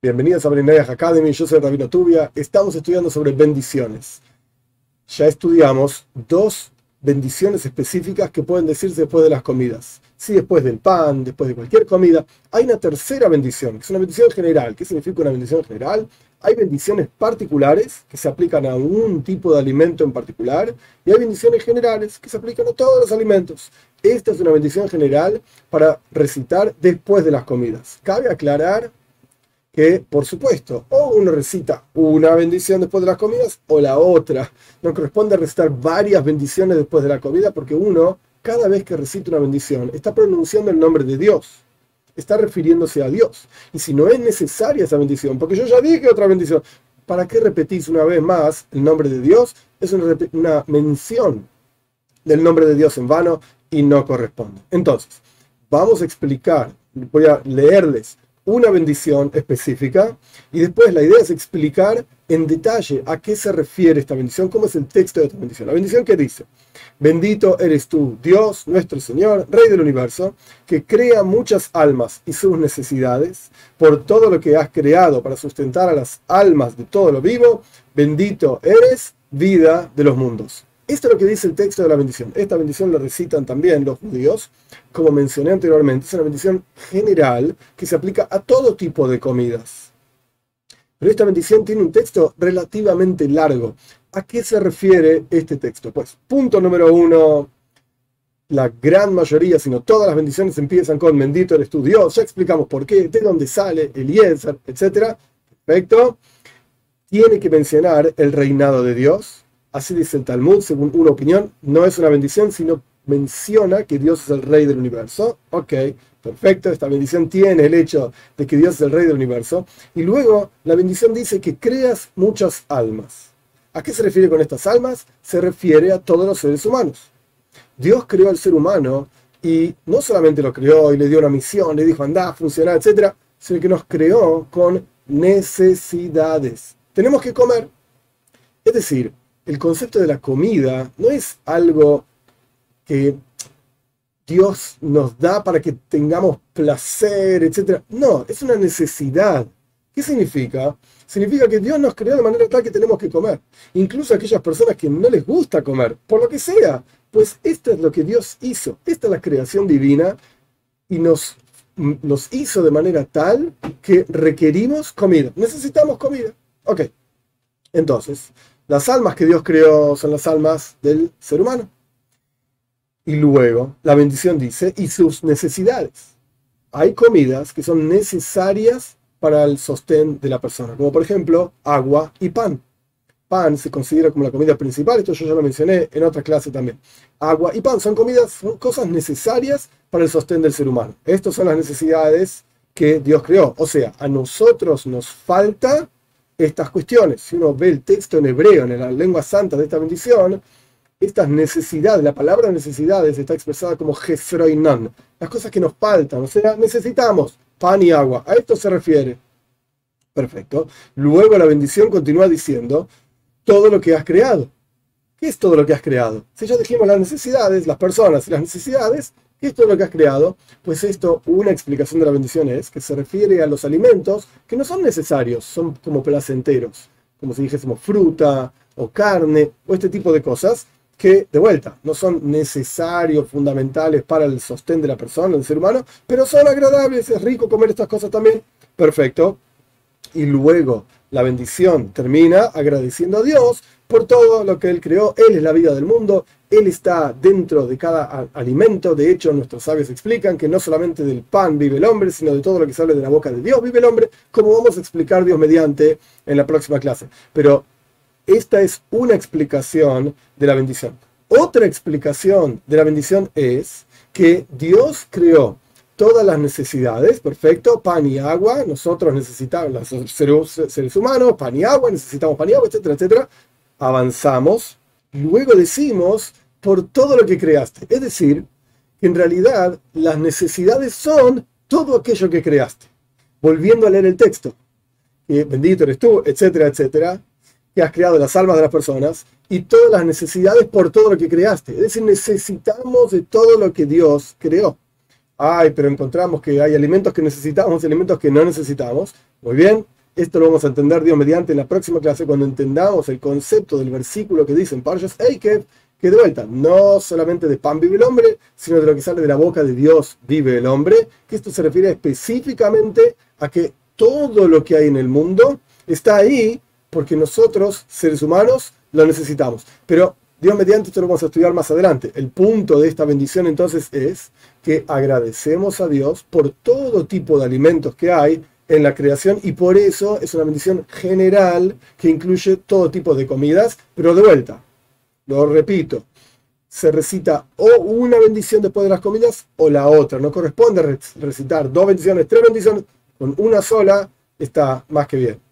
Bienvenidos a Brinayah Academy, yo soy Rabino Tubia. Estamos estudiando sobre bendiciones. Ya estudiamos dos bendiciones específicas que pueden decirse después de las comidas. Si después del pan, después de cualquier comida, hay una tercera bendición, que es una bendición general. ¿Qué significa una bendición general? Hay bendiciones particulares que se aplican a un tipo de alimento en particular y hay bendiciones generales que se aplican a todos los alimentos. Esta es una bendición general para recitar después de las comidas. Cabe aclarar que, por supuesto, o uno recita una bendición después de las comidas o la otra. No corresponde recitar varias bendiciones después de la comida porque uno, cada vez que recita una bendición, está pronunciando el nombre de Dios. Está refiriéndose a Dios. Y si no es necesaria esa bendición, porque yo ya dije otra bendición, ¿para qué repetís una vez más el nombre de Dios? Es una, una mención del nombre de Dios en vano y no corresponde. Entonces, vamos a explicar, voy a leerles una bendición específica y después la idea es explicar en detalle a qué se refiere esta bendición, cómo es el texto de esta bendición. La bendición que dice, bendito eres tú, Dios, nuestro Señor, Rey del universo, que crea muchas almas y sus necesidades por todo lo que has creado para sustentar a las almas de todo lo vivo, bendito eres, vida de los mundos. Esto es lo que dice el texto de la bendición. Esta bendición la recitan también los judíos, como mencioné anteriormente. Es una bendición general que se aplica a todo tipo de comidas. Pero esta bendición tiene un texto relativamente largo. ¿A qué se refiere este texto? Pues, punto número uno, la gran mayoría, sino todas las bendiciones empiezan con bendito eres tu Dios. Ya explicamos por qué, de dónde sale, Eliezer, etc. Perfecto. Tiene que mencionar el reinado de Dios Así dice el Talmud, según una opinión, no es una bendición, sino menciona que Dios es el rey del universo. Ok, perfecto, esta bendición tiene el hecho de que Dios es el rey del universo. Y luego la bendición dice que creas muchas almas. ¿A qué se refiere con estas almas? Se refiere a todos los seres humanos. Dios creó al ser humano y no solamente lo creó y le dio una misión, le dijo anda, funcionar, etc., sino que nos creó con necesidades. Tenemos que comer. Es decir, el concepto de la comida no es algo que Dios nos da para que tengamos placer, etc. No, es una necesidad. ¿Qué significa? Significa que Dios nos creó de manera tal que tenemos que comer. Incluso aquellas personas que no les gusta comer, por lo que sea. Pues esto es lo que Dios hizo. Esta es la creación divina y nos, nos hizo de manera tal que requerimos comida. Necesitamos comida. Ok. Entonces, las almas que Dios creó son las almas del ser humano. Y luego la bendición dice, y sus necesidades. Hay comidas que son necesarias para el sostén de la persona, como por ejemplo agua y pan. Pan se considera como la comida principal, esto yo ya lo mencioné en otra clase también. Agua y pan son comidas, son cosas necesarias para el sostén del ser humano. Estas son las necesidades que Dios creó. O sea, a nosotros nos falta estas cuestiones. Si uno ve el texto en hebreo, en la lengua santa de esta bendición, estas necesidades, la palabra necesidades está expresada como jefroinan, las cosas que nos faltan, o sea, necesitamos pan y agua. A esto se refiere. Perfecto. Luego la bendición continúa diciendo todo lo que has creado. ¿Qué es todo lo que has creado? Si ya dijimos las necesidades, las personas y las necesidades, esto es lo que has creado, pues esto, una explicación de la bendición es que se refiere a los alimentos que no son necesarios, son como placenteros, como si dijésemos fruta o carne o este tipo de cosas que, de vuelta, no son necesarios, fundamentales para el sostén de la persona, del ser humano, pero son agradables, es rico comer estas cosas también. Perfecto. Y luego la bendición termina agradeciendo a Dios por todo lo que Él creó. Él es la vida del mundo, Él está dentro de cada alimento. De hecho, nuestros sabios explican que no solamente del pan vive el hombre, sino de todo lo que sale de la boca de Dios vive el hombre, como vamos a explicar Dios mediante en la próxima clase. Pero esta es una explicación de la bendición. Otra explicación de la bendición es que Dios creó todas las necesidades, perfecto, pan y agua, nosotros necesitamos, los seres, humanos, pan y agua, necesitamos pan y agua, etcétera, etcétera, avanzamos, luego decimos por todo lo que creaste, es decir, que en realidad las necesidades son todo aquello que creaste. Volviendo a leer el texto, bendito eres tú, etcétera, etcétera, que has creado las almas de las personas y todas las necesidades por todo lo que creaste. Es decir, necesitamos de todo lo que Dios creó. ay, pero encontramos que hay alimentos que necesitamos, alimentos que no necesitamos. Muy bien, esto lo vamos a entender Dios mediante en la próxima clase cuando entendamos el concepto del versículo que dice en Parshas Eikev, que de vuelta, no solamente de pan vive el hombre, sino de lo que sale de la boca de Dios vive el hombre, que esto se refiere específicamente a que todo lo que hay en el mundo está ahí porque nosotros, seres humanos, lo necesitamos. Pero Dios mediante esto lo vamos a estudiar más adelante. El punto de esta bendición entonces es que agradecemos a Dios por todo tipo de alimentos que hay en la creación y por eso es una bendición general que incluye todo tipo de comidas, pero de vuelta, lo repito, se recita o una bendición después de las comidas o la otra. No corresponde recitar dos bendiciones, tres bendiciones, con una sola está más que bien.